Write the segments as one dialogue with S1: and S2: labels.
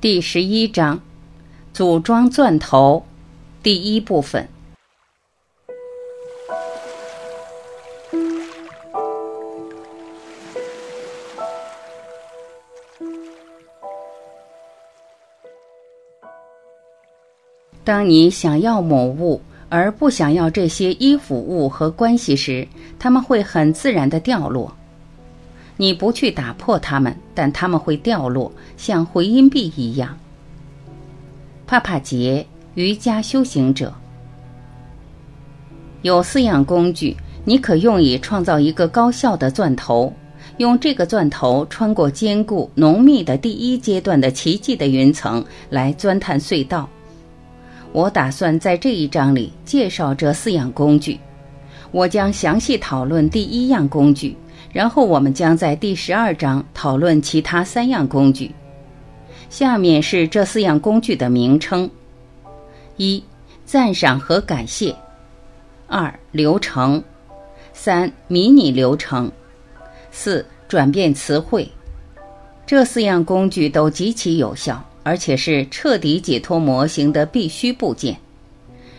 S1: 第十一章，组装钻头，第一部分。当你想要某物而不想要这些依附物和关系时，它们会很自然的掉落。你不去打破它们，但它们会掉落，像回音壁一样。帕帕杰，瑜伽修行者，有四样工具，你可用以创造一个高效的钻头。用这个钻头穿过坚固浓密的第一阶段的奇迹的云层来钻探隧道。我打算在这一章里介绍这四样工具。我将详细讨论第一样工具。然后我们将在第十二章讨论其他三样工具。下面是这四样工具的名称：一、赞赏和感谢；二、流程；三、迷你流程；四、转变词汇。这四样工具都极其有效，而且是彻底解脱模型的必须部件。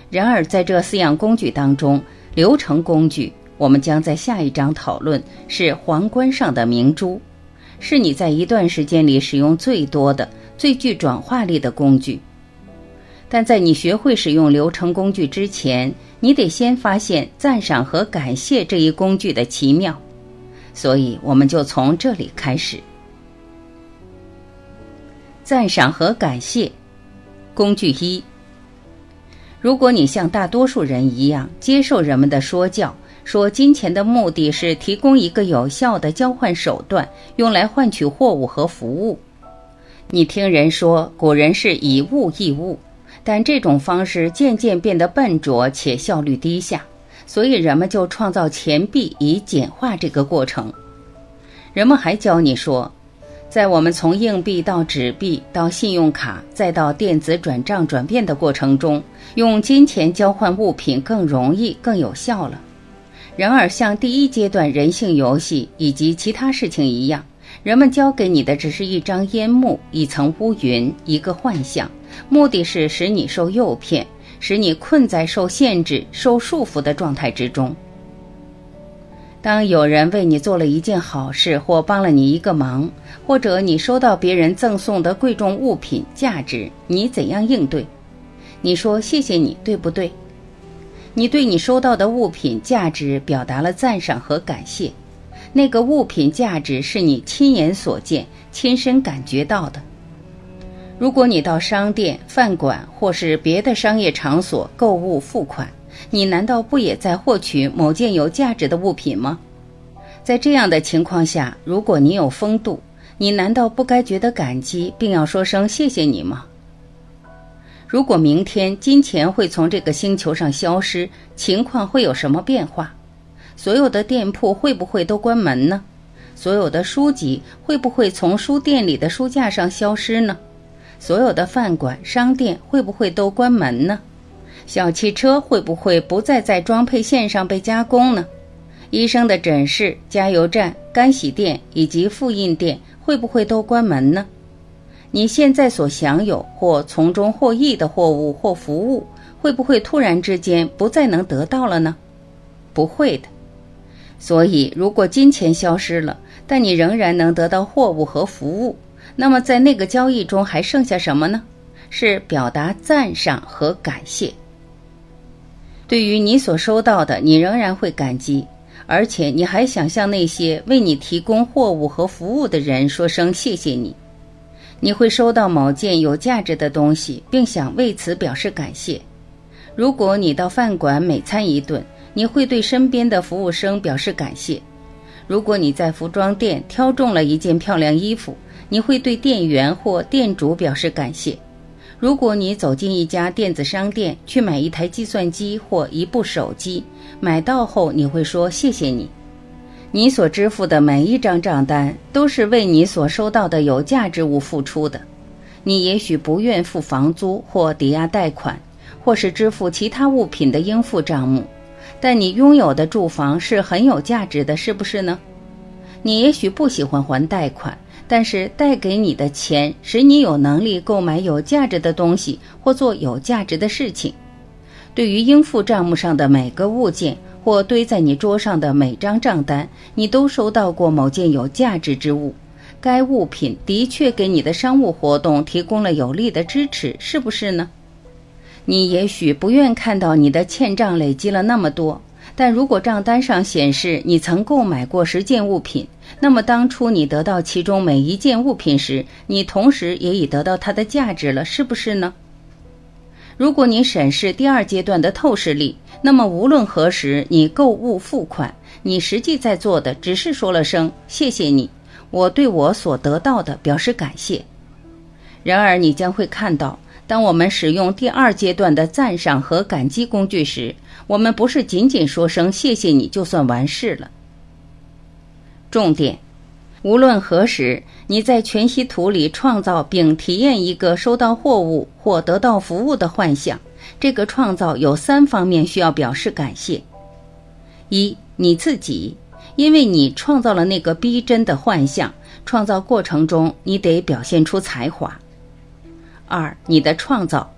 S1: 然而，在这四样工具当中，流程工具。我们将在下一章讨论是皇冠上的明珠，是你在一段时间里使用最多的、最具转化力的工具。但在你学会使用流程工具之前，你得先发现赞赏和感谢这一工具的奇妙。所以，我们就从这里开始。赞赏和感谢，工具一。如果你像大多数人一样接受人们的说教。说金钱的目的是提供一个有效的交换手段，用来换取货物和服务。你听人说古人是以物易物，但这种方式渐渐变得笨拙且效率低下，所以人们就创造钱币以简化这个过程。人们还教你说，在我们从硬币到纸币到信用卡再到电子转账转变的过程中，用金钱交换物品更容易、更有效了。然而，像第一阶段人性游戏以及其他事情一样，人们教给你的只是一张烟幕、一层乌云、一个幻象，目的是使你受诱骗，使你困在受限制、受束缚的状态之中。当有人为你做了一件好事，或帮了你一个忙，或者你收到别人赠送的贵重物品，价值，你怎样应对？你说谢谢你，对不对？你对你收到的物品价值表达了赞赏和感谢，那个物品价值是你亲眼所见、亲身感觉到的。如果你到商店、饭馆或是别的商业场所购物付款，你难道不也在获取某件有价值的物品吗？在这样的情况下，如果你有风度，你难道不该觉得感激，并要说声谢谢你吗？如果明天金钱会从这个星球上消失，情况会有什么变化？所有的店铺会不会都关门呢？所有的书籍会不会从书店里的书架上消失呢？所有的饭馆、商店会不会都关门呢？小汽车会不会不再在装配线上被加工呢？医生的诊室、加油站、干洗店以及复印店会不会都关门呢？你现在所享有或从中获益的货物或服务，会不会突然之间不再能得到了呢？不会的。所以，如果金钱消失了，但你仍然能得到货物和服务，那么在那个交易中还剩下什么呢？是表达赞赏和感谢。对于你所收到的，你仍然会感激，而且你还想向那些为你提供货物和服务的人说声谢谢你。你会收到某件有价值的东西，并想为此表示感谢。如果你到饭馆美餐一顿，你会对身边的服务生表示感谢。如果你在服装店挑中了一件漂亮衣服，你会对店员或店主表示感谢。如果你走进一家电子商店去买一台计算机或一部手机，买到后你会说谢谢你。你所支付的每一张账单都是为你所收到的有价值物付出的。你也许不愿付房租或抵押贷款，或是支付其他物品的应付账目，但你拥有的住房是很有价值的，是不是呢？你也许不喜欢还贷款，但是贷给你的钱，使你有能力购买有价值的东西或做有价值的事情。对于应付账目上的每个物件，或堆在你桌上的每张账单，你都收到过某件有价值之物。该物品的确给你的商务活动提供了有力的支持，是不是呢？你也许不愿看到你的欠账累积了那么多，但如果账单上显示你曾购买过十件物品，那么当初你得到其中每一件物品时，你同时也已得到它的价值了，是不是呢？如果你审视第二阶段的透视力，那么无论何时你购物付款，你实际在做的只是说了声谢谢你，我对我所得到的表示感谢。然而你将会看到，当我们使用第二阶段的赞赏和感激工具时，我们不是仅仅说声谢谢你就算完事了。重点，无论何时，你在全息图里创造并体验一个收到货物或得到服务的幻象。这个创造有三方面需要表示感谢：一，你自己，因为你创造了那个逼真的幻象，创造过程中你得表现出才华；二，你的创造，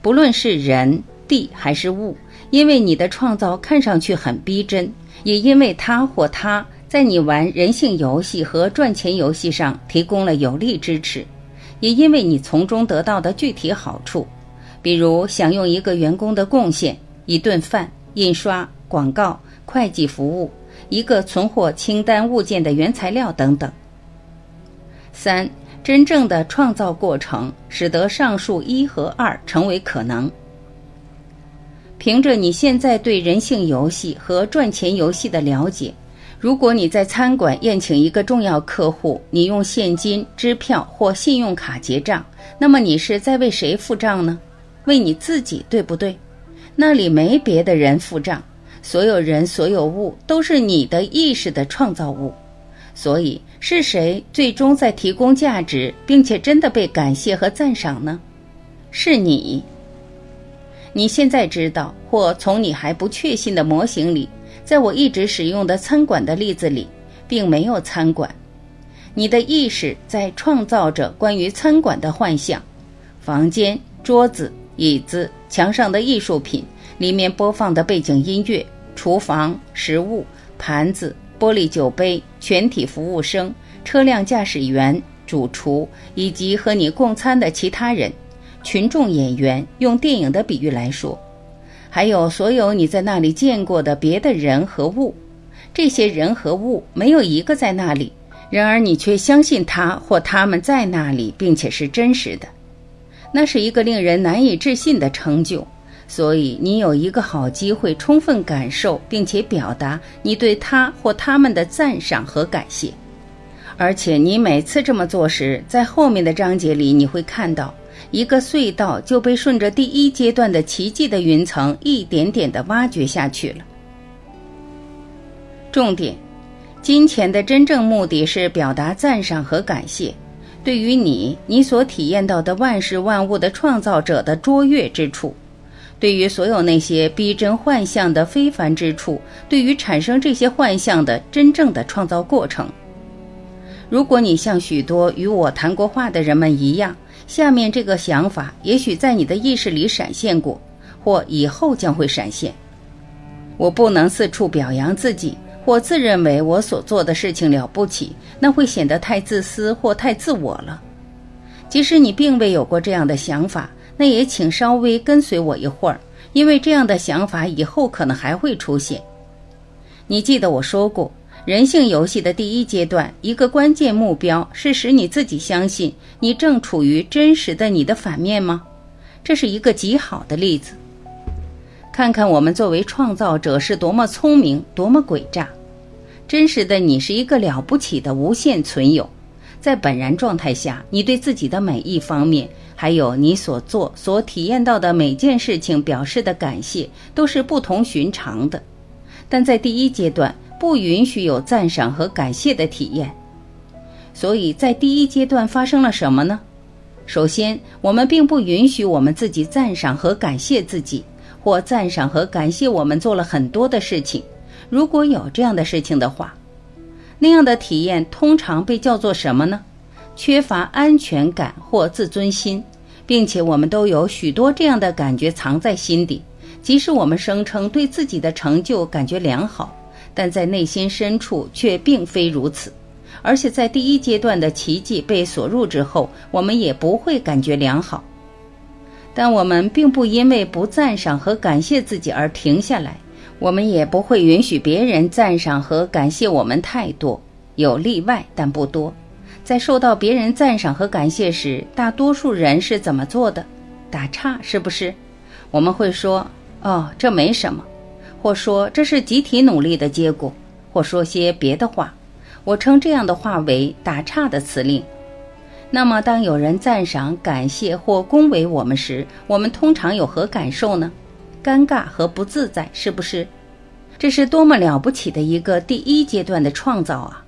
S1: 不论是人、地还是物，因为你的创造看上去很逼真，也因为他或他。在你玩人性游戏和赚钱游戏上提供了有力支持，也因为你从中得到的具体好处，比如享用一个员工的贡献、一顿饭、印刷、广告、会计服务、一个存货清单物件的原材料等等。三，真正的创造过程使得上述一和二成为可能。凭着你现在对人性游戏和赚钱游戏的了解。如果你在餐馆宴请一个重要客户，你用现金、支票或信用卡结账，那么你是在为谁付账呢？为你自己，对不对？那里没别的人付账，所有人、所有物都是你的意识的创造物。所以，是谁最终在提供价值，并且真的被感谢和赞赏呢？是你。你现在知道，或从你还不确信的模型里。在我一直使用的餐馆的例子里，并没有餐馆。你的意识在创造着关于餐馆的幻象：房间、桌子、椅子、墙上的艺术品、里面播放的背景音乐、厨房、食物、盘子、玻璃酒杯、全体服务生、车辆驾驶员、主厨以及和你共餐的其他人、群众演员。用电影的比喻来说。还有所有你在那里见过的别的人和物，这些人和物没有一个在那里，然而你却相信他或他们在那里，并且是真实的。那是一个令人难以置信的成就，所以你有一个好机会充分感受并且表达你对他或他们的赞赏和感谢。而且你每次这么做时，在后面的章节里你会看到。一个隧道就被顺着第一阶段的奇迹的云层一点点地挖掘下去了。重点，金钱的真正目的是表达赞赏和感谢，对于你你所体验到的万事万物的创造者的卓越之处，对于所有那些逼真幻象的非凡之处，对于产生这些幻象的真正的创造过程。如果你像许多与我谈过话的人们一样。下面这个想法也许在你的意识里闪现过，或以后将会闪现。我不能四处表扬自己，或自认为我所做的事情了不起，那会显得太自私或太自我了。即使你并未有过这样的想法，那也请稍微跟随我一会儿，因为这样的想法以后可能还会出现。你记得我说过。人性游戏的第一阶段，一个关键目标是使你自己相信你正处于真实的你的反面吗？这是一个极好的例子。看看我们作为创造者是多么聪明，多么诡诈。真实的你是一个了不起的无限存有，在本然状态下，你对自己的每一方面，还有你所做、所体验到的每件事情表示的感谢，都是不同寻常的。但在第一阶段。不允许有赞赏和感谢的体验，所以在第一阶段发生了什么呢？首先，我们并不允许我们自己赞赏和感谢自己，或赞赏和感谢我们做了很多的事情。如果有这样的事情的话，那样的体验通常被叫做什么呢？缺乏安全感或自尊心，并且我们都有许多这样的感觉藏在心底。即使我们声称对自己的成就感觉良好，但在内心深处却并非如此。而且在第一阶段的奇迹被锁入之后，我们也不会感觉良好。但我们并不因为不赞赏和感谢自己而停下来，我们也不会允许别人赞赏和感谢我们太多。有例外，但不多。在受到别人赞赏和感谢时，大多数人是怎么做的？打岔，是不是？我们会说：“哦，这没什么。”或说：“这是集体努力的结果。”或说些别的话。我称这样的话为打岔的辞令。那么，当有人赞赏、感谢或恭维我们时，我们通常有何感受呢？尴尬和不自在，是不是？这是多么了不起的一个第一阶段的创造啊！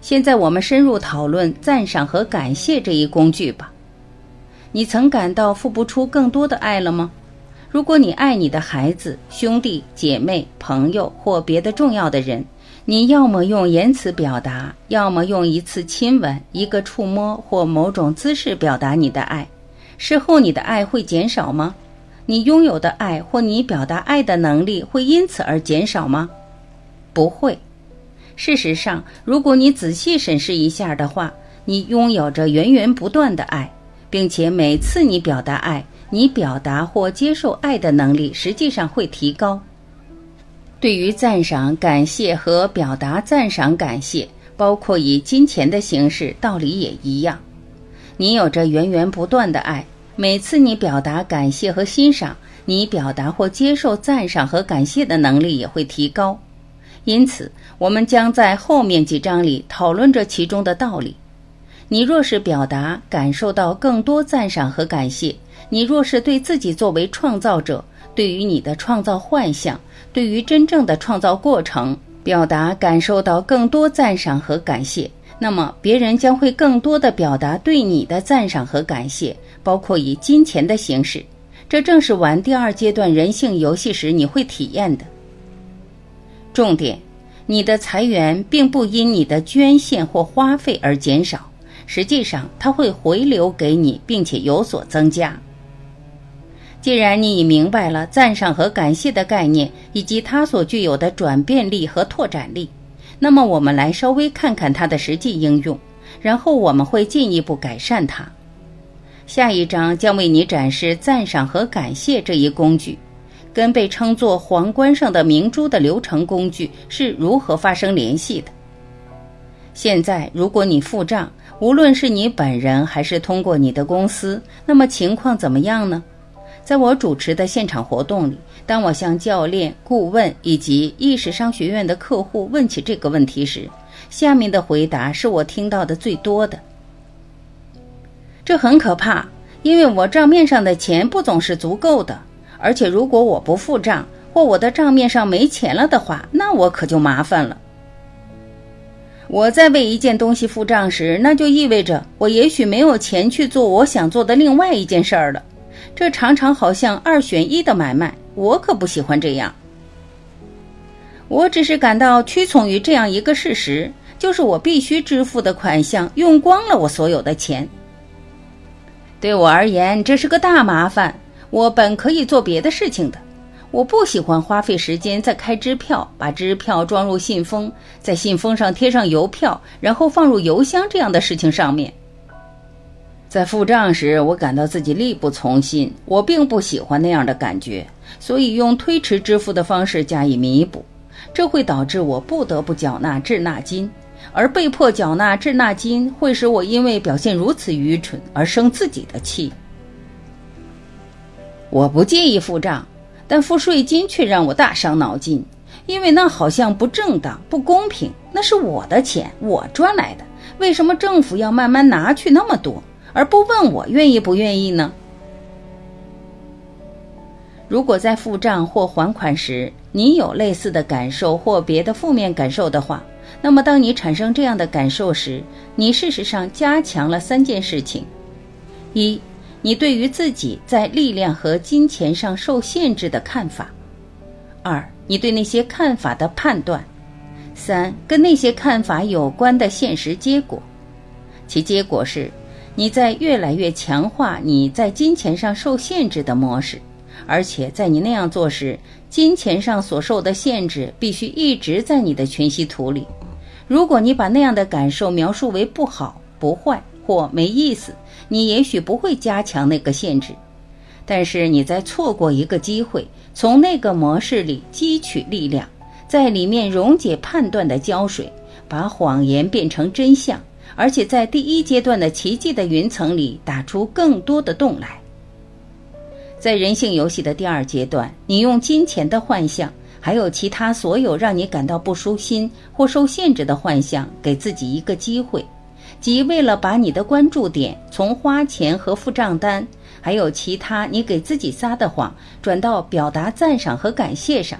S1: 现在我们深入讨论赞赏和感谢这一工具吧。你曾感到付不出更多的爱了吗？如果你爱你的孩子、兄弟姐妹、朋友或别的重要的人，你要么用言辞表达，要么用一次亲吻、一个触摸或某种姿势表达你的爱。事后，你的爱会减少吗？你拥有的爱或你表达爱的能力会因此而减少吗？不会。事实上，如果你仔细审视一下的话，你拥有着源源不断的爱，并且每次你表达爱，你表达或接受爱的能力实际上会提高。对于赞赏、感谢和表达赞赏、感谢，包括以金钱的形式，道理也一样。你有着源源不断的爱，每次你表达感谢和欣赏，你表达或接受赞赏和感谢的能力也会提高。因此，我们将在后面几章里讨论这其中的道理。你若是表达、感受到更多赞赏和感谢，你若是对自己作为创造者，对于你的创造幻象。对于真正的创造过程，表达感受到更多赞赏和感谢，那么别人将会更多的表达对你的赞赏和感谢，包括以金钱的形式。这正是玩第二阶段人性游戏时你会体验的。重点，你的财源并不因你的捐献或花费而减少，实际上它会回流给你，并且有所增加。既然你已明白了赞赏和感谢的概念以及它所具有的转变力和拓展力，那么我们来稍微看看它的实际应用，然后我们会进一步改善它。下一章将为你展示赞赏和感谢这一工具，跟被称作皇冠上的明珠的流程工具是如何发生联系的。现在，如果你付账，无论是你本人还是通过你的公司，那么情况怎么样呢？在我主持的现场活动里，当我向教练、顾问以及意识商学院的客户问起这个问题时，下面的回答是我听到的最多的。这很可怕，因为我账面上的钱不总是足够的，而且如果我不付账或我的账面上没钱了的话，那我可就麻烦了。我在为一件东西付账时，那就意味着我也许没有钱去做我想做的另外一件事儿了。这常常好像二选一的买卖，我可不喜欢这样。我只是感到屈从于这样一个事实，就是我必须支付的款项用光了我所有的钱。对我而言，这是个大麻烦。我本可以做别的事情的。我不喜欢花费时间在开支票、把支票装入信封、在信封上贴上邮票，然后放入邮箱这样的事情上面。在付账时，我感到自己力不从心。我并不喜欢那样的感觉，所以用推迟支付的方式加以弥补。这会导致我不得不缴纳滞纳金，而被迫缴纳滞纳金会使我因为表现如此愚蠢而生自己的气。我不介意付账，但付税金却让我大伤脑筋，因为那好像不正当、不公平。那是我的钱，我赚来的，为什么政府要慢慢拿去那么多？而不问我愿意不愿意呢？如果在付账或还款时，你有类似的感受或别的负面感受的话，那么当你产生这样的感受时，你事实上加强了三件事情：一，你对于自己在力量和金钱上受限制的看法；二，你对那些看法的判断；三，跟那些看法有关的现实结果。其结果是，你在越来越强化你在金钱上受限制的模式，而且在你那样做时，金钱上所受的限制必须一直在你的全息图里。如果你把那样的感受描述为不好、不坏或没意思，你也许不会加强那个限制。但是你在错过一个机会，从那个模式里汲取力量，在里面溶解判断的胶水，把谎言变成真相，而且在第一阶段的奇迹的云层里打出更多的洞来。在人性游戏的第二阶段，你用金钱的幻象，还有其他所有让你感到不舒心或受限制的幻象，给自己一个机会，即为了把你的关注点从花钱和付账单。还有其他你给自己撒的谎，转到表达赞赏和感谢上。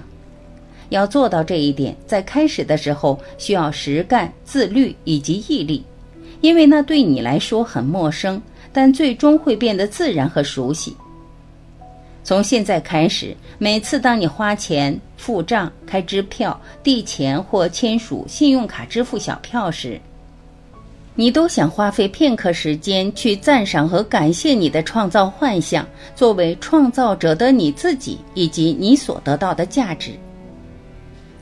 S1: 要做到这一点，在开始的时候需要实干、自律以及毅力，因为那对你来说很陌生，但最终会变得自然和熟悉。从现在开始，每次当你花钱、付账、开支票、递钱或签署信用卡支付小票时，你都想花费片刻时间去赞赏和感谢你的创造幻象，作为创造者的你自己以及你所得到的价值。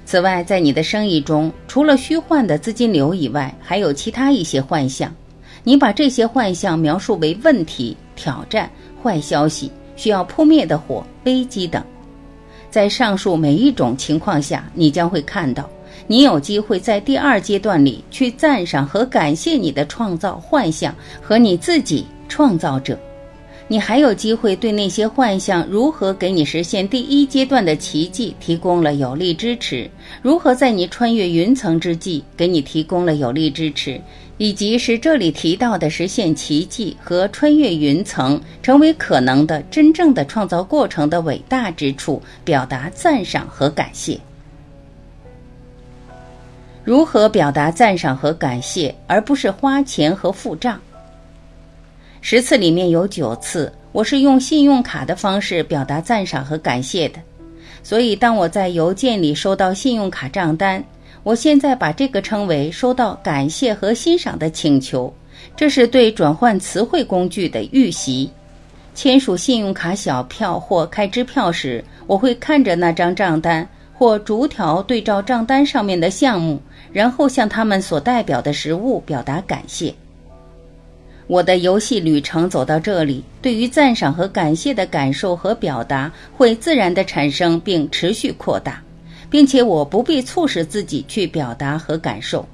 S1: 此外，在你的生意中，除了虚幻的资金流以外，还有其他一些幻象。你把这些幻象描述为问题、挑战、坏消息、需要扑灭的火、危机等。在上述每一种情况下，你将会看到。你有机会在第二阶段里去赞赏和感谢你的创造幻象和你自己创造者，你还有机会对那些幻象如何给你实现第一阶段的奇迹提供了有力支持，如何在你穿越云层之际给你提供了有力支持，以及使这里提到的实现奇迹和穿越云层成为可能的真正的创造过程的伟大之处，表达赞赏和感谢。如何表达赞赏和感谢，而不是花钱和付账？十次里面有九次，我是用信用卡的方式表达赞赏和感谢的。所以，当我在邮件里收到信用卡账单，我现在把这个称为收到感谢和欣赏的请求。这是对转换词汇工具的预习。签署信用卡小票或开支票时，我会看着那张账单。或逐条对照账单上面的项目，然后向他们所代表的食物表达感谢。我的游戏旅程走到这里，对于赞赏和感谢的感受和表达会自然的产生并持续扩大，并且我不必促使自己去表达和感受。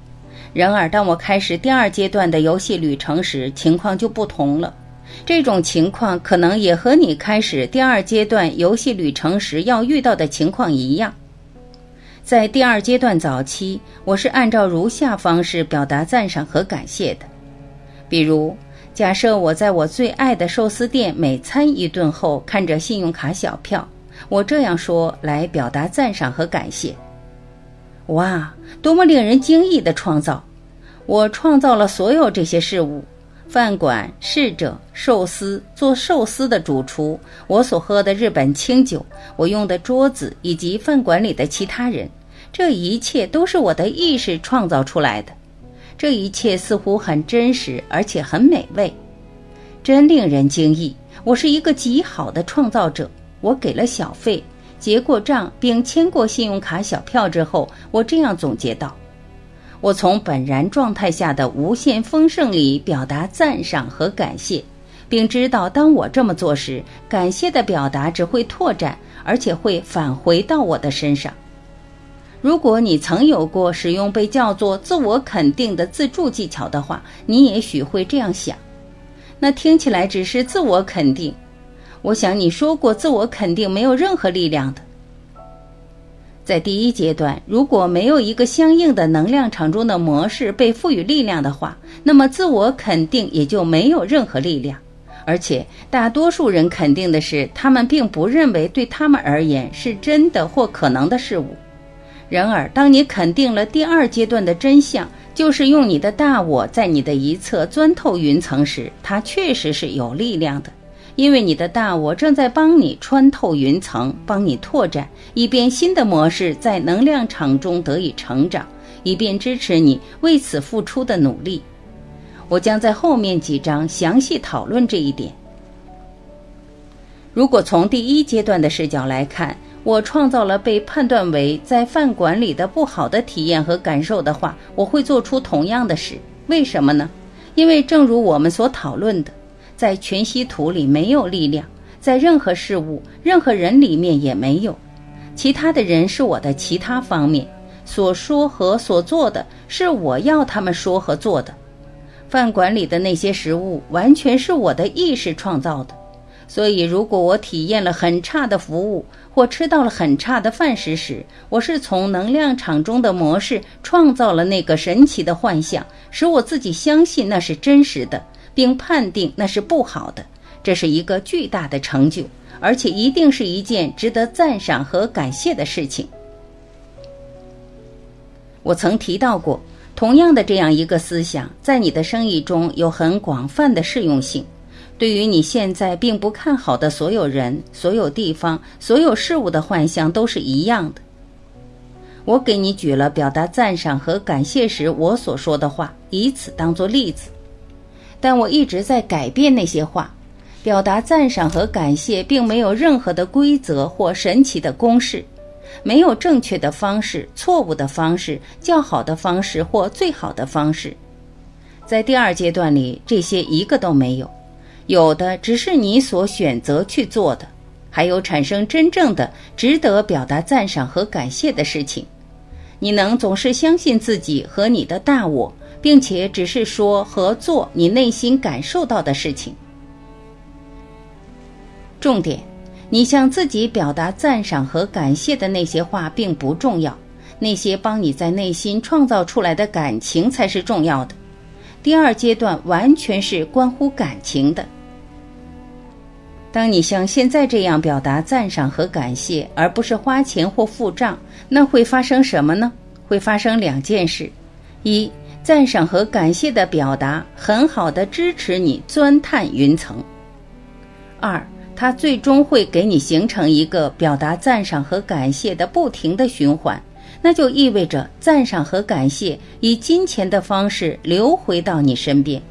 S1: 然而，当我开始第二阶段的游戏旅程时，情况就不同了。这种情况可能也和你开始第二阶段游戏旅程时要遇到的情况一样。在第二阶段早期，我是按照如下方式表达赞赏和感谢的，比如，假设我在我最爱的寿司店每餐一顿后，看着信用卡小票，我这样说来表达赞赏和感谢：哇，多么令人惊异的创造！我创造了所有这些事物：饭馆、侍者、寿司、做寿司的主厨、我所喝的日本清酒、我用的桌子以及饭馆里的其他人。这一切都是我的意识创造出来的，这一切似乎很真实，而且很美味，真令人惊异。我是一个极好的创造者。我给了小费，结过账，并签过信用卡小票之后，我这样总结道：我从本然状态下的无限丰盛里表达赞赏和感谢，并知道当我这么做时，感谢的表达只会拓展，而且会返回到我的身上。如果你曾有过使用被叫做自我肯定的自助技巧的话，你也许会这样想：那听起来只是自我肯定。我想你说过，自我肯定没有任何力量的。在第一阶段，如果没有一个相应的能量场中的模式被赋予力量的话，那么自我肯定也就没有任何力量。而且，大多数人肯定的是，他们并不认为对他们而言是真的或可能的事物。然而，当你肯定了第二阶段的真相，就是用你的大我在你的一侧钻透云层时，它确实是有力量的，因为你的大我正在帮你穿透云层，帮你拓展，以便新的模式在能量场中得以成长，以便支持你为此付出的努力。我将在后面几章详细讨论这一点。如果从第一阶段的视角来看，我创造了被判断为在饭馆里的不好的体验和感受的话，我会做出同样的事。为什么呢？因为正如我们所讨论的，在全息图里没有力量，在任何事物、任何人里面也没有。其他的人是我的其他方面所说和所做的，是我要他们说和做的。饭馆里的那些食物完全是我的意识创造的。所以，如果我体验了很差的服务，或吃到了很差的饭食时，我是从能量场中的模式创造了那个神奇的幻象，使我自己相信那是真实的，并判定那是不好的。这是一个巨大的成就，而且一定是一件值得赞赏和感谢的事情。我曾提到过，同样的这样一个思想，在你的生意中有很广泛的适用性。对于你现在并不看好的所有人、所有地方、所有事物的幻象都是一样的。我给你举了表达赞赏和感谢时我所说的话，以此当做例子。但我一直在改变那些话。表达赞赏和感谢并没有任何的规则或神奇的公式，没有正确的方式、错误的方式、较好的方式或最好的方式。在第二阶段里，这些一个都没有。有的只是你所选择去做的，还有产生真正的值得表达赞赏和感谢的事情。你能总是相信自己和你的大我，并且只是说和做你内心感受到的事情。重点，你向自己表达赞赏和感谢的那些话并不重要，那些帮你在内心创造出来的感情才是重要的。第二阶段完全是关乎感情的。当你像现在这样表达赞赏和感谢，而不是花钱或付账，那会发生什么呢？会发生两件事：一，赞赏和感谢的表达很好的支持你钻探云层；二，它最终会给你形成一个表达赞赏和感谢的不停的循环。那就意味着赞赏和感谢以金钱的方式流回到你身边。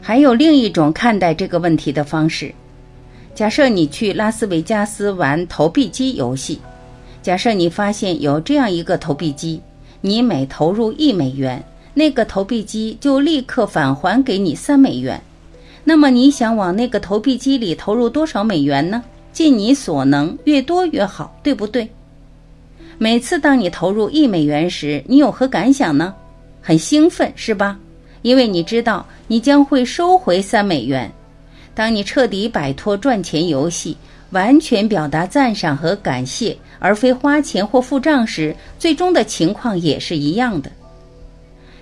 S1: 还有另一种看待这个问题的方式：假设你去拉斯维加斯玩投币机游戏，假设你发现有这样一个投币机，你每投入一美元，那个投币机就立刻返还给你三美元。那么你想往那个投币机里投入多少美元呢？尽你所能，越多越好，对不对？每次当你投入一美元时，你有何感想呢？很兴奋，是吧？因为你知道你将会收回三美元。当你彻底摆脱赚钱游戏，完全表达赞赏和感谢，而非花钱或付账时，最终的情况也是一样的。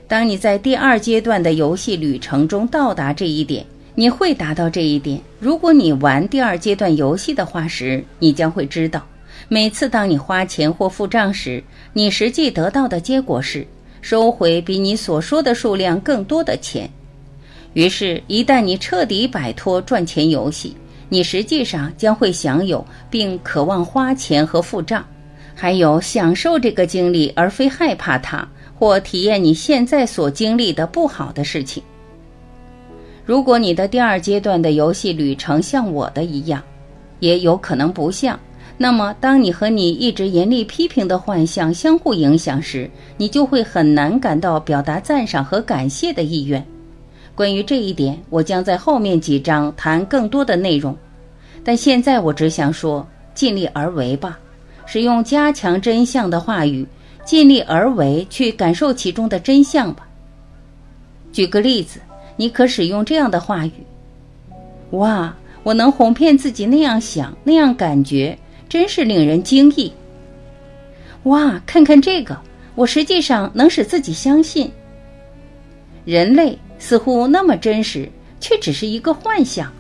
S1: 当你在第二阶段的游戏旅程中到达这一点，你会达到这一点。如果你玩第二阶段游戏的话时，你将会知道。每次当你花钱或付账时，你实际得到的结果是收回比你所说的数量更多的钱。于是，一旦你彻底摆脱赚钱游戏，你实际上将会享有并渴望花钱和付账，还有享受这个经历而非害怕它或体验你现在所经历的不好的事情。如果你的第二阶段的游戏旅程像我的一样，也有可能不像。那么，当你和你一直严厉批评的幻象相互影响时，你就会很难感到表达赞赏和感谢的意愿。关于这一点，我将在后面几章谈更多的内容。但现在我只想说，尽力而为吧，使用加强真相的话语，尽力而为去感受其中的真相吧。举个例子，你可使用这样的话语：“哇，我能哄骗自己那样想，那样感觉。”真是令人惊异！哇，看看这个，我实际上能使自己相信，人类似乎那么真实，却只是一个幻想。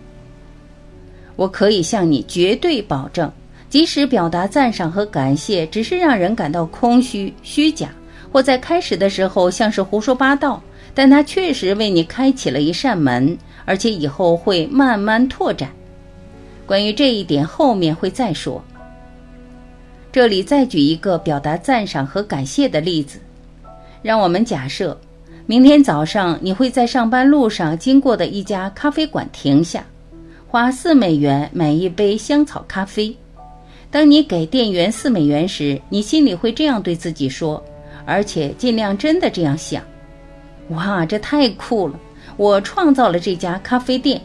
S1: 我可以向你绝对保证，即使表达赞赏和感谢只是让人感到空虚、虚假，或在开始的时候像是胡说八道，但它确实为你开启了一扇门，而且以后会慢慢拓展。关于这一点，后面会再说。这里再举一个表达赞赏和感谢的例子，让我们假设，明天早上你会在上班路上经过的一家咖啡馆停下，花四美元买一杯香草咖啡。当你给店员四美元时，你心里会这样对自己说，而且尽量真的这样想：哇，这太酷了！我创造了这家咖啡店，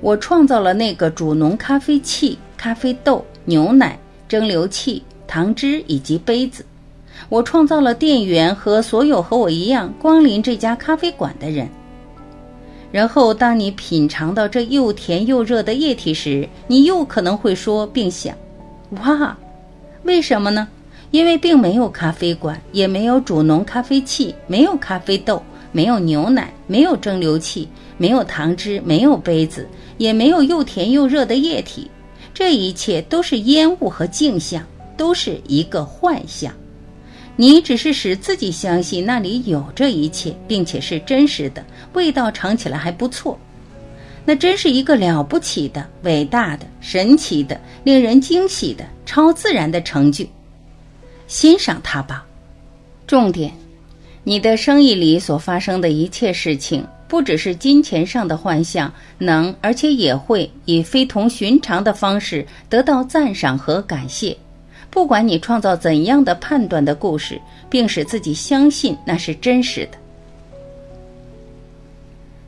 S1: 我创造了那个煮浓咖啡器、咖啡豆、牛奶、蒸馏器、糖汁以及杯子。我创造了店员和所有和我一样光临这家咖啡馆的人。然后，当你品尝到这又甜又热的液体时，你又可能会说并想。哇，为什么呢？因为并没有咖啡馆，也没有煮浓咖啡器，没有咖啡豆，没有牛奶，没有蒸馏器，没有糖汁，没有杯子，也没有又甜又热的液体。这一切都是烟雾和镜像，都是一个幻象。你只是使自己相信那里有这一切，并且是真实的，味道尝起来还不错。那真是一个了不起的、伟大的、神奇的、令人惊喜的、超自然的成就，欣赏它吧。重点，你的生意里所发生的一切事情，不只是金钱上的幻象，能而且也会以非同寻常的方式得到赞赏和感谢。不管你创造怎样的判断的故事，并使自己相信那是真实的。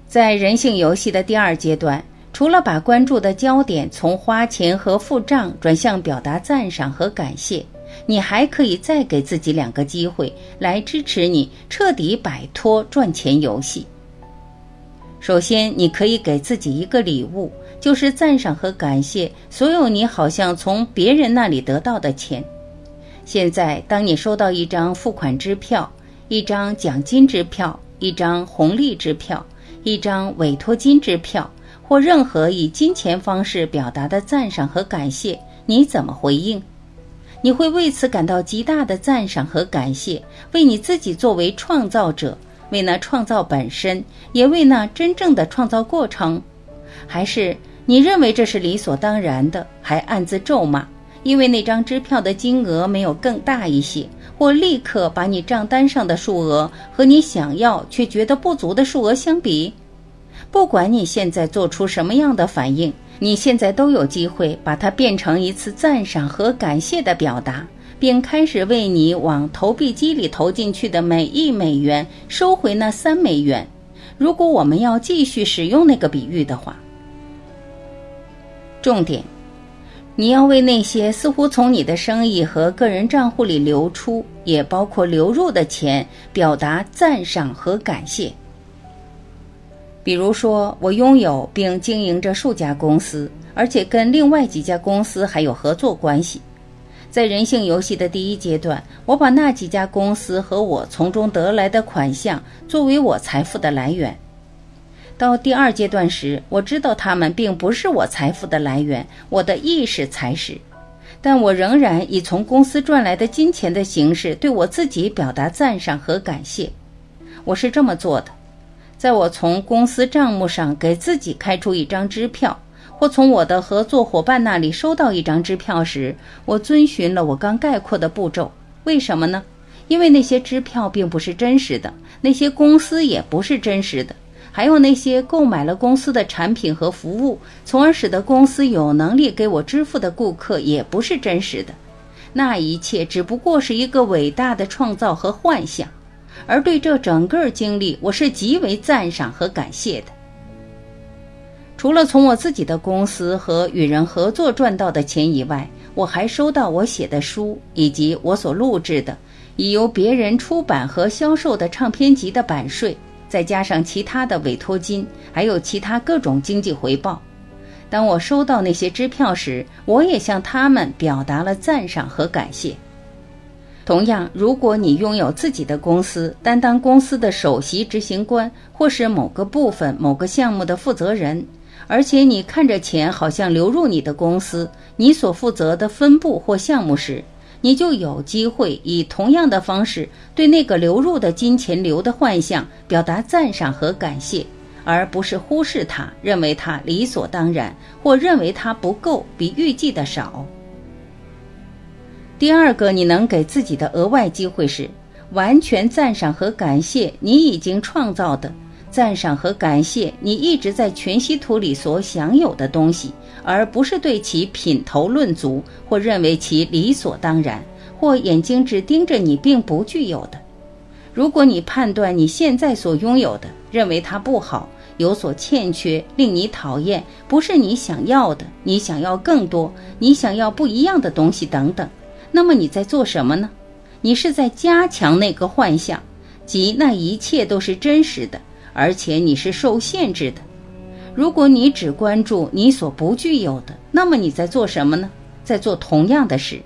S1: 在人性游戏的第二阶段，除了把关注的焦点从花钱和付账转向表达赞赏和感谢，你还可以再给自己两个机会来支持你彻底摆脱赚钱游戏。首先，你可以给自己一个礼物，就是赞赏和感谢所有你好像从别人那里得到的钱。现在，当你收到一张付款支票、一张奖金支票、一张红利支票，一张委托金支票，或任何以金钱方式表达的赞赏和感谢，你怎么回应？你会为此感到极大的赞赏和感谢，为你自己作为创造者，为那创造本身，也为那真正的创造过程，还是你认为这是理所当然的，还暗自咒骂，因为那张支票的金额没有更大一些？或立刻把你账单上的数额和你想要却觉得不足的数额相比。不管你现在做出什么样的反应，你现在都有机会把它变成一次赞赏和感谢的表达，并开始为你往投币机里投进去的每一美元收回那三美元。如果我们要继续使用那个比喻的话，重点。你要为那些似乎从你的生意和个人账户里流出，也包括流入的钱，表达赞赏和感谢。比如说，我拥有并经营着数家公司，而且跟另外几家公司还有合作关系。在人性游戏的第一阶段，我把那几家公司和我从中得来的款项作为我财富的来源。到第二阶段时，我知道他们并不是我财富的来源，我的意识才是。但我仍然以从公司赚来的金钱的形式对我自己表达赞赏和感谢。我是这么做的：在我从公司账目上给自己开出一张支票，或从我的合作伙伴那里收到一张支票时，我遵循了我刚概括的步骤。为什么呢？因为那些支票并不是真实的，那些公司也不是真实的。还有那些购买了公司的产品和服务，从而使得公司有能力给我支付的顾客，也不是真实的。那一切只不过是一个伟大的创造和幻想。而对这整个经历，我是极为赞赏和感谢的。除了从我自己的公司和与人合作赚到的钱以外，我还收到我写的书以及我所录制的已由别人出版和销售的唱片集的版税。再加上其他的委托金，还有其他各种经济回报。当我收到那些支票时，我也向他们表达了赞赏和感谢。同样，如果你拥有自己的公司，担当公司的首席执行官，或是某个部分、某个项目的负责人，而且你看着钱好像流入你的公司、你所负责的分部或项目时，你就有机会以同样的方式对那个流入的金钱流的幻象表达赞赏和感谢，而不是忽视它，认为它理所当然，或认为它不够，比预计的少。第二个，你能给自己的额外机会是，完全赞赏和感谢你已经创造的，赞赏和感谢你一直在全息图里所享有的东西，而不是对其品头论足或认为其理所当然，或眼睛只盯着你并不具有的。如果你判断你现在所拥有的，认为它不好，有所欠缺，令你讨厌，不是你想要的，你想要更多，你想要不一样的东西等等，那么你在做什么呢？你是在加强那个幻象，即那一切都是真实的，而且你是受限制的。如果你只关注你所不具有的，那么你在做什么呢？在做同样的事。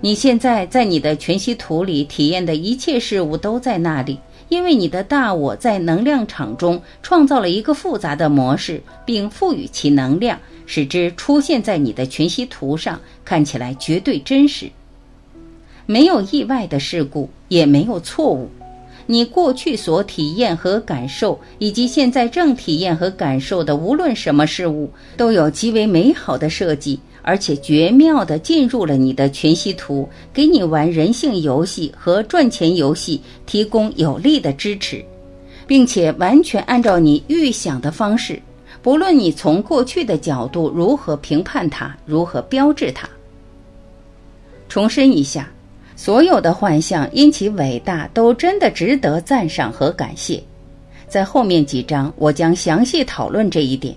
S1: 你现在在你的全息图里体验的一切事物都在那里，因为你的大我在能量场中创造了一个复杂的模式，并赋予其能量，使之出现在你的全息图上，看起来绝对真实。没有意外的事故，也没有错误。你过去所体验和感受，以及现在正体验和感受的无论什么事物，都有极为美好的设计，而且绝妙地进入了你的全息图，给你玩人性游戏和赚钱游戏提供有力的支持，并且完全按照你预想的方式。不论你从过去的角度如何评判它，如何标志它。重申一下。所有的幻象因其伟大，都真的值得赞赏和感谢。在后面几章，我将详细讨论这一点。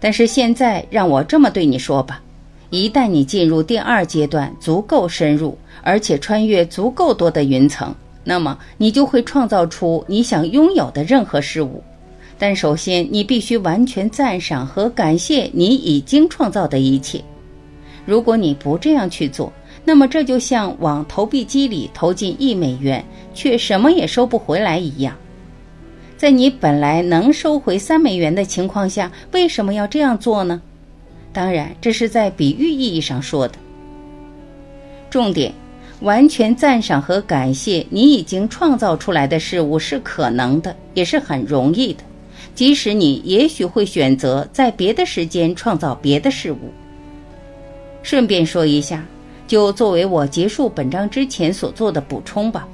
S1: 但是现在，让我这么对你说吧：一旦你进入第二阶段，足够深入，而且穿越足够多的云层，那么你就会创造出你想拥有的任何事物。但首先，你必须完全赞赏和感谢你已经创造的一切。如果你不这样去做，那么这就像往投币机里投进一美元，却什么也收不回来一样。在你本来能收回三美元的情况下，为什么要这样做呢？当然，这是在比喻意义上说的。重点，完全赞赏和感谢你已经创造出来的事物是可能的，也是很容易的。即使你也许会选择在别的时间创造别的事物。顺便说一下。就作为我结束本章之前所做的补充吧。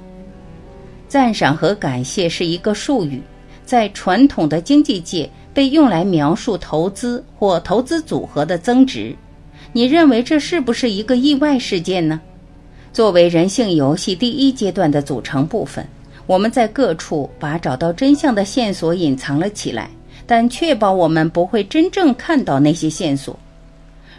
S1: 赞赏和感谢是一个术语，在传统的经济界被用来描述投资或投资组合的增值。你认为这是不是一个意外事件呢？作为人性游戏第一阶段的组成部分，我们在各处把找到真相的线索隐藏了起来，但确保我们不会真正看到那些线索。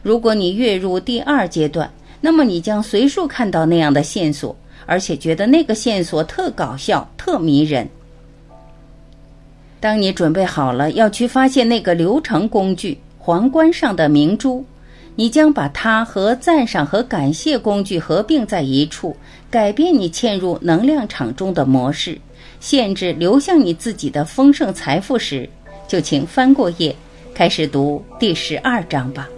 S1: 如果你跃入第二阶段，那么你将随处看到那样的线索，而且觉得那个线索特搞笑、特迷人。当你准备好了要去发现那个流程工具皇冠上的明珠，你将把它和赞赏和感谢工具合并在一处，改变你嵌入能量场中的模式，限制流向你自己的丰盛财富时，就请翻过页，开始读第十二章吧。